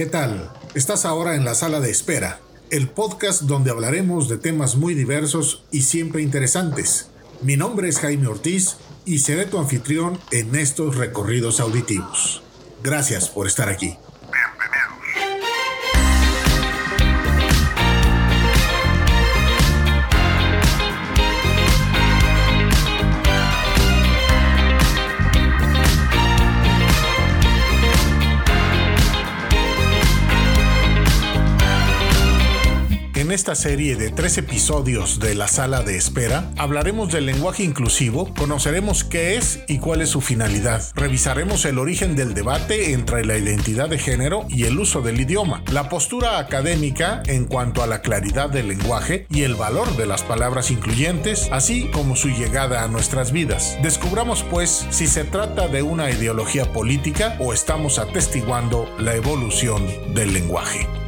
¿Qué tal? Estás ahora en la sala de espera, el podcast donde hablaremos de temas muy diversos y siempre interesantes. Mi nombre es Jaime Ortiz y seré tu anfitrión en estos recorridos auditivos. Gracias por estar aquí. En esta serie de tres episodios de la sala de espera, hablaremos del lenguaje inclusivo, conoceremos qué es y cuál es su finalidad, revisaremos el origen del debate entre la identidad de género y el uso del idioma, la postura académica en cuanto a la claridad del lenguaje y el valor de las palabras incluyentes, así como su llegada a nuestras vidas. Descubramos pues si se trata de una ideología política o estamos atestiguando la evolución del lenguaje.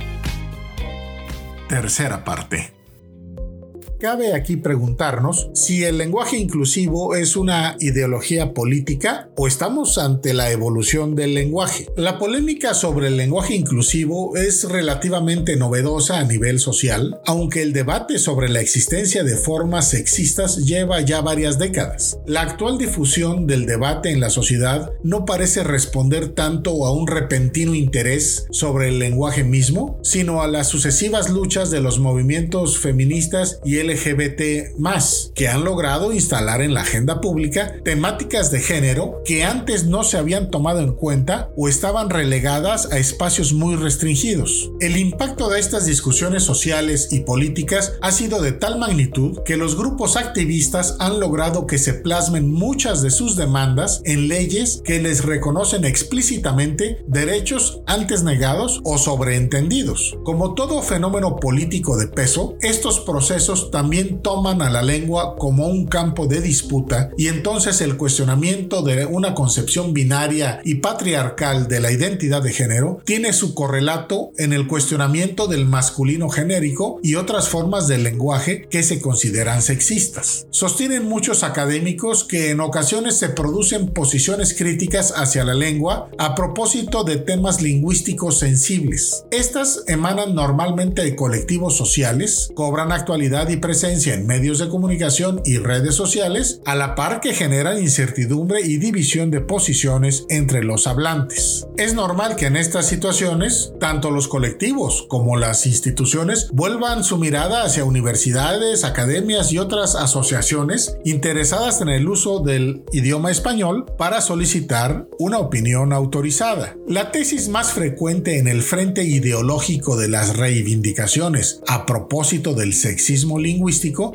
Tercera parte. Cabe aquí preguntarnos si el lenguaje inclusivo es una ideología política o estamos ante la evolución del lenguaje. La polémica sobre el lenguaje inclusivo es relativamente novedosa a nivel social, aunque el debate sobre la existencia de formas sexistas lleva ya varias décadas. La actual difusión del debate en la sociedad no parece responder tanto a un repentino interés sobre el lenguaje mismo, sino a las sucesivas luchas de los movimientos feministas y el LGBT que han logrado instalar en la agenda pública temáticas de género que antes no se habían tomado en cuenta o estaban relegadas a espacios muy restringidos. El impacto de estas discusiones sociales y políticas ha sido de tal magnitud que los grupos activistas han logrado que se plasmen muchas de sus demandas en leyes que les reconocen explícitamente derechos antes negados o sobreentendidos. Como todo fenómeno político de peso, estos procesos también toman a la lengua como un campo de disputa y entonces el cuestionamiento de una concepción binaria y patriarcal de la identidad de género tiene su correlato en el cuestionamiento del masculino genérico y otras formas del lenguaje que se consideran sexistas. Sostienen muchos académicos que en ocasiones se producen posiciones críticas hacia la lengua a propósito de temas lingüísticos sensibles. Estas emanan normalmente de colectivos sociales, cobran actualidad y presencia en medios de comunicación y redes sociales, a la par que generan incertidumbre y división de posiciones entre los hablantes. Es normal que en estas situaciones, tanto los colectivos como las instituciones vuelvan su mirada hacia universidades, academias y otras asociaciones interesadas en el uso del idioma español para solicitar una opinión autorizada. La tesis más frecuente en el frente ideológico de las reivindicaciones a propósito del sexismo lingüístico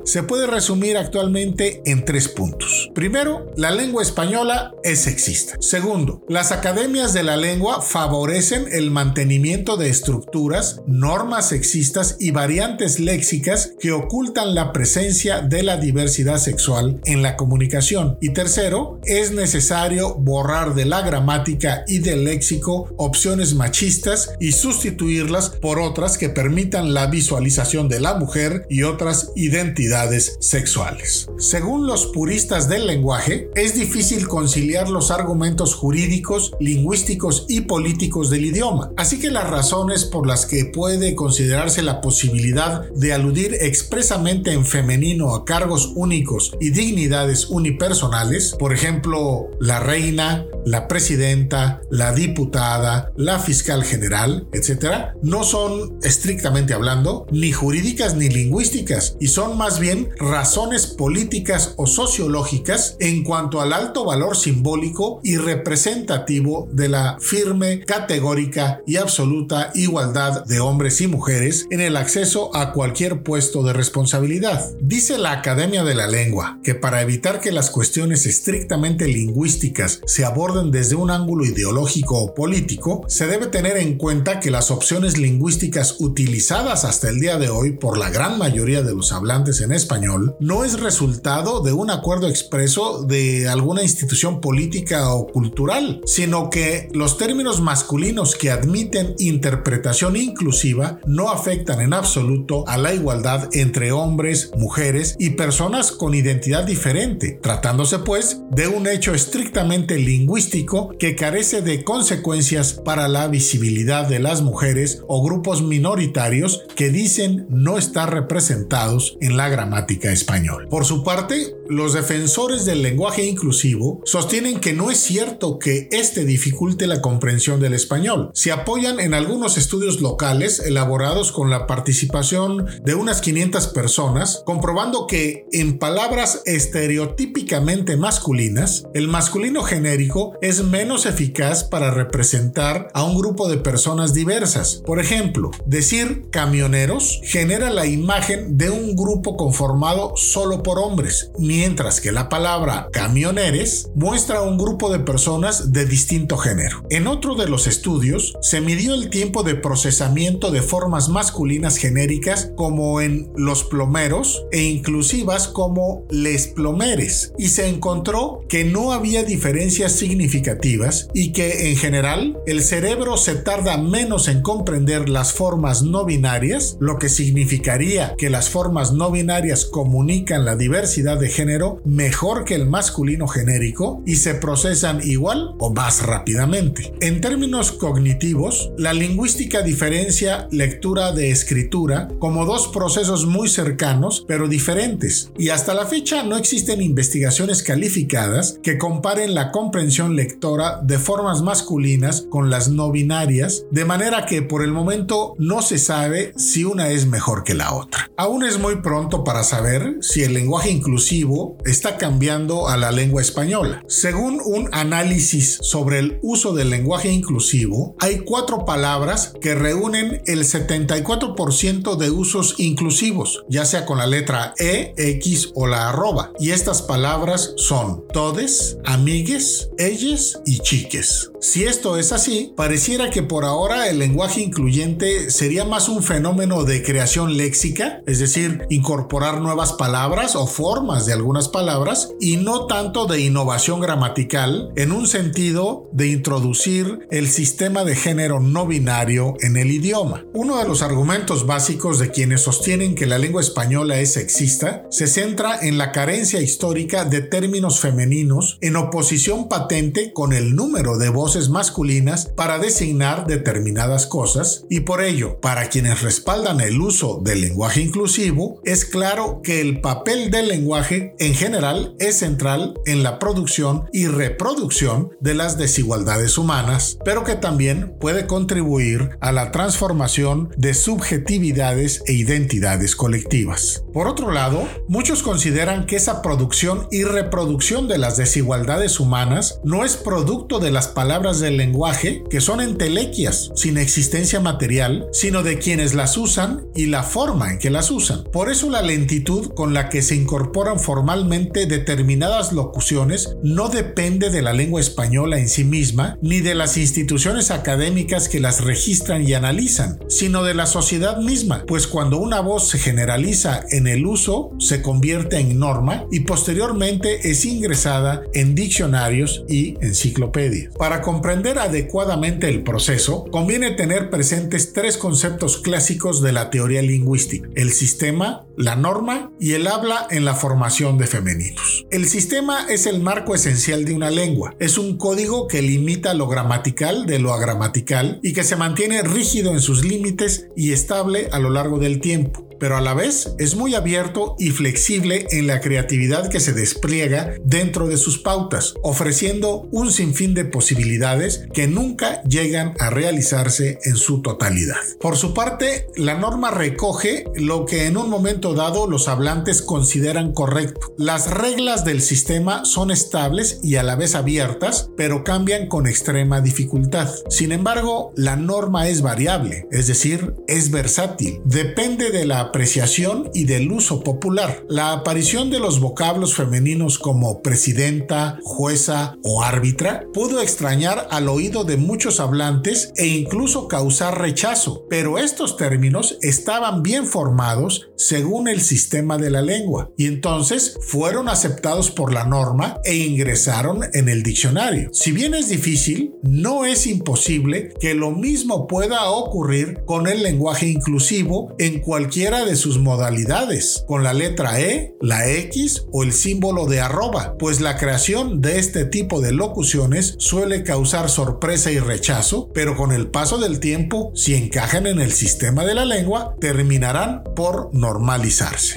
se puede resumir actualmente en tres puntos. Primero, la lengua española es sexista. Segundo, las academias de la lengua favorecen el mantenimiento de estructuras, normas sexistas y variantes léxicas que ocultan la presencia de la diversidad sexual en la comunicación. Y tercero, es necesario borrar de la gramática y del léxico opciones machistas y sustituirlas por otras que permitan la visualización de la mujer y otras identidades sexuales. Según los puristas del lenguaje, es difícil conciliar los argumentos jurídicos, lingüísticos y políticos del idioma, así que las razones por las que puede considerarse la posibilidad de aludir expresamente en femenino a cargos únicos y dignidades unipersonales, por ejemplo, la reina, la presidenta, la diputada, la fiscal general, etc., no son estrictamente hablando ni jurídicas ni lingüísticas y son más bien razones políticas o sociológicas en cuanto al alto valor simbólico y representativo de la firme, categórica y absoluta igualdad de hombres y mujeres en el acceso a cualquier puesto de responsabilidad. Dice la Academia de la Lengua que para evitar que las cuestiones estrictamente lingüísticas se aborden desde un ángulo ideológico o político, se debe tener en cuenta que las opciones lingüísticas utilizadas hasta el día de hoy por la gran mayoría de los hablantes en español no es resultado de un acuerdo expreso de alguna institución política o cultural, sino que los términos masculinos que admiten interpretación inclusiva no afectan en absoluto a la igualdad entre hombres, mujeres y personas con identidad diferente, tratándose pues de un hecho estrictamente lingüístico que carece de consecuencias para la visibilidad de las mujeres o grupos minoritarios que dicen no estar representados en la gramática española. Por su parte, los defensores del lenguaje inclusivo sostienen que no es cierto que este dificulte la comprensión del español. Se apoyan en algunos estudios locales elaborados con la participación de unas 500 personas, comprobando que en palabras estereotípicamente masculinas, el masculino genérico es menos eficaz para representar a un grupo de personas diversas. Por ejemplo, decir camioneros genera la imagen de un grupo conformado solo por hombres, mientras que la palabra camioneres muestra un grupo de personas de distinto género. En otro de los estudios, se midió el tiempo de procesamiento de formas masculinas genéricas como en los plomeros e inclusivas como les plomeres, y se encontró que no había diferencias significativas y que en general el cerebro se tarda menos en comprender las formas no binarias, lo que significaría que las formas no binarias comunican la diversidad de género mejor que el masculino genérico y se procesan igual o más rápidamente. En términos cognitivos, la lingüística diferencia lectura de escritura como dos procesos muy cercanos pero diferentes y hasta la fecha no existen investigaciones calificadas que comparen la comprensión lectora de formas masculinas con las no binarias, de manera que por el momento no se sabe si una es mejor que la otra. Aún es muy pronto para saber si el lenguaje inclusivo está cambiando a la lengua española. Según un análisis sobre el uso del lenguaje inclusivo, hay cuatro palabras que reúnen el 74% de usos inclusivos, ya sea con la letra E, X o la arroba. Y estas palabras son todes, amigues, ellas y chiques. Si esto es así, pareciera que por ahora el lenguaje incluyente sería más un fenómeno de creación léxica, es decir, incorporar nuevas palabras o formas de algunas palabras, y no tanto de innovación gramatical en un sentido de introducir el sistema de género no binario en el idioma. Uno de los argumentos básicos de quienes sostienen que la lengua española es sexista se centra en la carencia histórica de términos femeninos en oposición patente con el número de voces masculinas para designar determinadas cosas y por ello, para quienes respaldan el uso del lenguaje inclusivo, es claro que el papel del lenguaje en general es central en la producción y reproducción de las desigualdades humanas, pero que también puede contribuir a la transformación de subjetividades e identidades colectivas. Por otro lado, muchos consideran que esa producción y reproducción de las desigualdades humanas no es producto de las palabras del lenguaje que son entelequias, sin existencia material, sino de quienes las usan y la forma en que las usan. Por eso la lentitud con la que se incorporan formalmente determinadas locuciones no depende de la lengua española en sí misma, ni de las instituciones académicas que las registran y analizan, sino de la sociedad misma, pues cuando una voz se generaliza en el uso, se convierte en norma y posteriormente es ingresada en diccionarios y enciclopedias. Para comprender adecuadamente el proceso, conviene tener presentes tres conceptos clásicos de la teoría lingüística, el sistema, la norma y el habla en la formación de femeninos. El sistema es el marco esencial de una lengua, es un código que limita lo gramatical de lo agramatical y que se mantiene rígido en sus límites y estable a lo largo del tiempo pero a la vez es muy abierto y flexible en la creatividad que se despliega dentro de sus pautas, ofreciendo un sinfín de posibilidades que nunca llegan a realizarse en su totalidad. Por su parte, la norma recoge lo que en un momento dado los hablantes consideran correcto. Las reglas del sistema son estables y a la vez abiertas, pero cambian con extrema dificultad. Sin embargo, la norma es variable, es decir, es versátil. Depende de la apreciación y del uso popular. La aparición de los vocablos femeninos como presidenta, jueza o árbitra pudo extrañar al oído de muchos hablantes e incluso causar rechazo, pero estos términos estaban bien formados según el sistema de la lengua y entonces fueron aceptados por la norma e ingresaron en el diccionario. Si bien es difícil, no es imposible que lo mismo pueda ocurrir con el lenguaje inclusivo en cualquiera de sus modalidades, con la letra E, la X o el símbolo de arroba, pues la creación de este tipo de locuciones suele causar sorpresa y rechazo, pero con el paso del tiempo, si encajan en el sistema de la lengua, terminarán por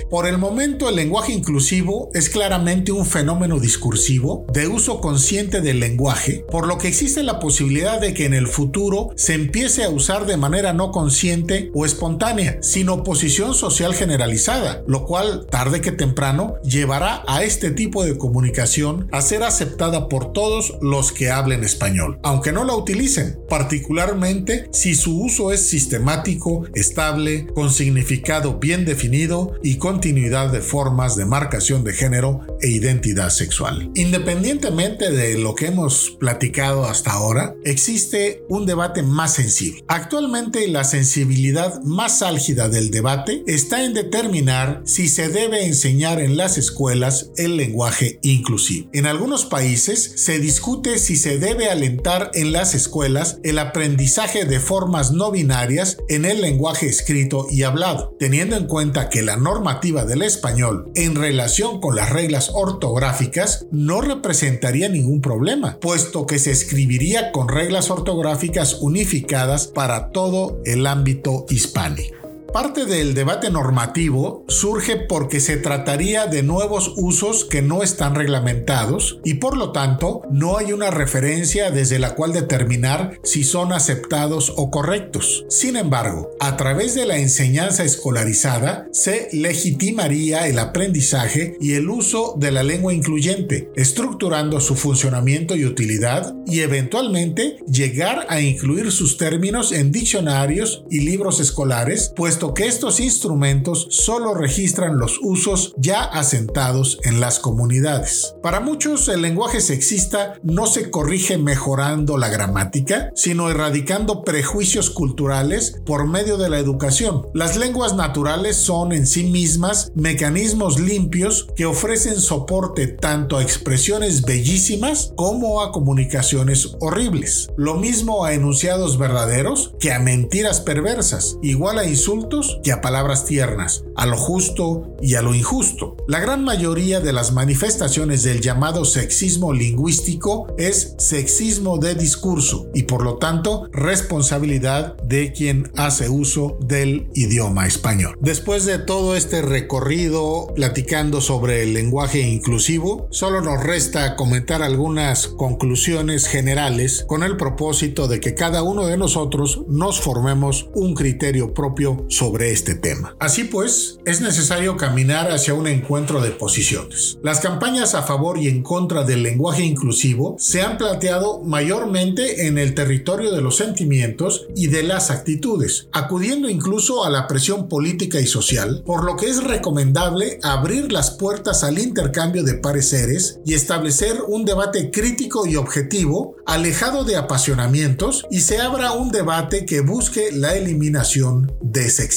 Por el momento, el lenguaje inclusivo es claramente un fenómeno discursivo de uso consciente del lenguaje, por lo que existe la posibilidad de que en el futuro se empiece a usar de manera no consciente o espontánea, sin oposición social generalizada, lo cual tarde que temprano llevará a este tipo de comunicación a ser aceptada por todos los que hablen español, aunque no la utilicen, particularmente si su uso es sistemático, estable, con significado bien definido y continuidad de formas de marcación de género e identidad sexual. Independientemente de lo que hemos platicado hasta ahora, existe un debate más sensible. Actualmente la sensibilidad más álgida del debate está en determinar si se debe enseñar en las escuelas el lenguaje inclusivo. En algunos países se discute si se debe alentar en las escuelas el aprendizaje de formas no binarias en el lenguaje escrito y hablado, teniendo en cuenta que la normativa del español en relación con las reglas ortográficas no representaría ningún problema, puesto que se escribiría con reglas ortográficas unificadas para todo el ámbito hispánico. Parte del debate normativo surge porque se trataría de nuevos usos que no están reglamentados y por lo tanto no hay una referencia desde la cual determinar si son aceptados o correctos. Sin embargo, a través de la enseñanza escolarizada se legitimaría el aprendizaje y el uso de la lengua incluyente, estructurando su funcionamiento y utilidad y eventualmente llegar a incluir sus términos en diccionarios y libros escolares, que estos instrumentos solo registran los usos ya asentados en las comunidades. Para muchos, el lenguaje sexista no se corrige mejorando la gramática, sino erradicando prejuicios culturales por medio de la educación. Las lenguas naturales son en sí mismas mecanismos limpios que ofrecen soporte tanto a expresiones bellísimas como a comunicaciones horribles. Lo mismo a enunciados verdaderos que a mentiras perversas, igual a insultos que a palabras tiernas, a lo justo y a lo injusto. La gran mayoría de las manifestaciones del llamado sexismo lingüístico es sexismo de discurso y por lo tanto responsabilidad de quien hace uso del idioma español. Después de todo este recorrido platicando sobre el lenguaje inclusivo, solo nos resta comentar algunas conclusiones generales con el propósito de que cada uno de nosotros nos formemos un criterio propio sobre este tema. Así pues, es necesario caminar hacia un encuentro de posiciones. Las campañas a favor y en contra del lenguaje inclusivo se han planteado mayormente en el territorio de los sentimientos y de las actitudes, acudiendo incluso a la presión política y social, por lo que es recomendable abrir las puertas al intercambio de pareceres y establecer un debate crítico y objetivo, alejado de apasionamientos, y se abra un debate que busque la eliminación de ese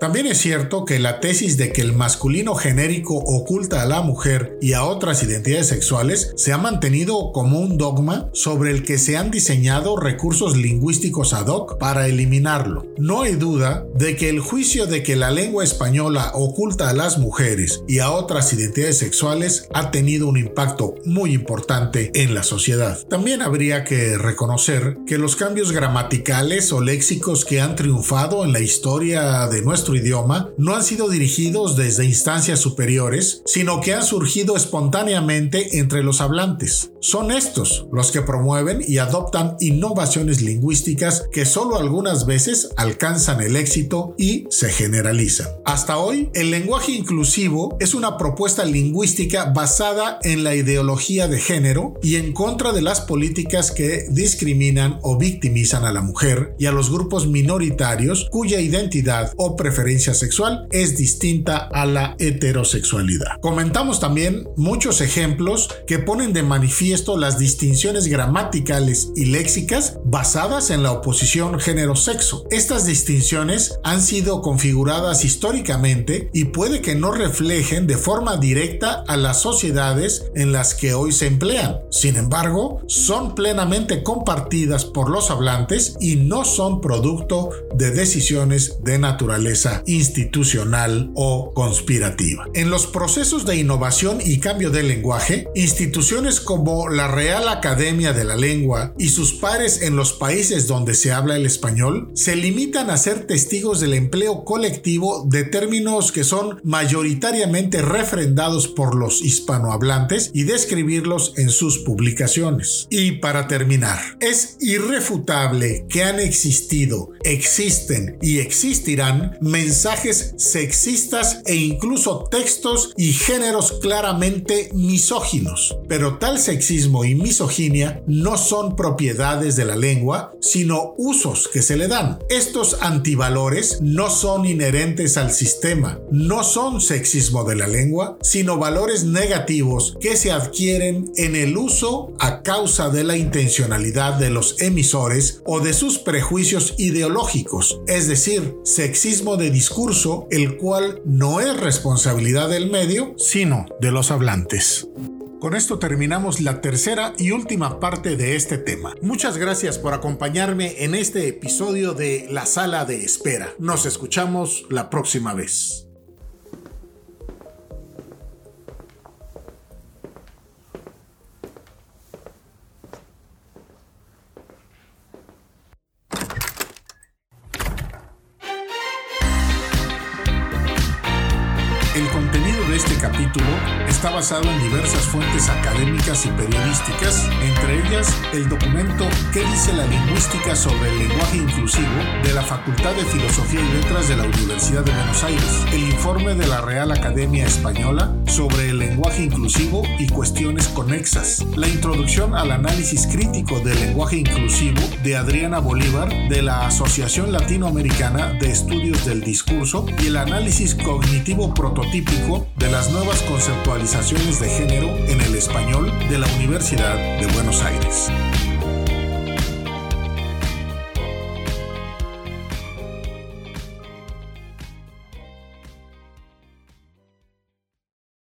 también es cierto que la tesis de que el masculino genérico oculta a la mujer y a otras identidades sexuales se ha mantenido como un dogma sobre el que se han diseñado recursos lingüísticos ad hoc para eliminarlo. No hay duda de que el juicio de que la lengua española oculta a las mujeres y a otras identidades sexuales ha tenido un impacto muy importante en la sociedad. También habría que reconocer que los cambios gramaticales o léxicos que han triunfado en la historia de nuestro idioma no han sido dirigidos desde instancias superiores, sino que han surgido espontáneamente entre los hablantes. Son estos los que promueven y adoptan innovaciones lingüísticas que solo algunas veces alcanzan el éxito y se generalizan. Hasta hoy, el lenguaje inclusivo es una propuesta lingüística basada en la ideología de género y en contra de las políticas que discriminan o victimizan a la mujer y a los grupos minoritarios cuya identidad o preferencia sexual es distinta a la heterosexualidad. Comentamos también muchos ejemplos que ponen de manifiesto las distinciones gramaticales y léxicas basadas en la oposición género-sexo. Estas distinciones han sido configuradas históricamente y puede que no reflejen de forma directa a las sociedades en las que hoy se emplean. Sin embargo, son plenamente compartidas por los hablantes y no son producto de decisiones de naturaleza institucional o conspirativa. En los procesos de innovación y cambio del lenguaje, instituciones como la Real Academia de la Lengua y sus pares en los países donde se habla el español se limitan a ser testigos del empleo colectivo de términos que son mayoritariamente refrendados por los hispanohablantes y describirlos en sus publicaciones. Y para terminar, es irrefutable que han existido, existen y existirán mensajes sexistas e incluso textos y géneros claramente misóginos. Pero tal sexismo y misoginia no son propiedades de la lengua, sino usos que se le dan. Estos antivalores no son inherentes al sistema, no son sexismo de la lengua, sino valores negativos que se adquieren en el uso a causa de la intencionalidad de los emisores o de sus prejuicios ideológicos, es decir, sexismo de discurso, el cual no es responsabilidad del medio, sino de los hablantes. Con esto terminamos la tercera y última parte de este tema. Muchas gracias por acompañarme en este episodio de La Sala de Espera. Nos escuchamos la próxima vez. Basado en diversas fuentes académicas y periodísticas, entre ellas el documento ¿Qué dice la lingüística sobre el lenguaje inclusivo? de la Facultad de Filosofía y Letras de la Universidad de Buenos Aires, el informe de la Real Academia Española sobre el lenguaje inclusivo y cuestiones conexas, la introducción al análisis crítico del lenguaje inclusivo de Adriana Bolívar de la Asociación Latinoamericana de Estudios del Discurso y el análisis cognitivo prototípico de las nuevas conceptualizaciones de género en el español de la Universidad de Buenos Aires.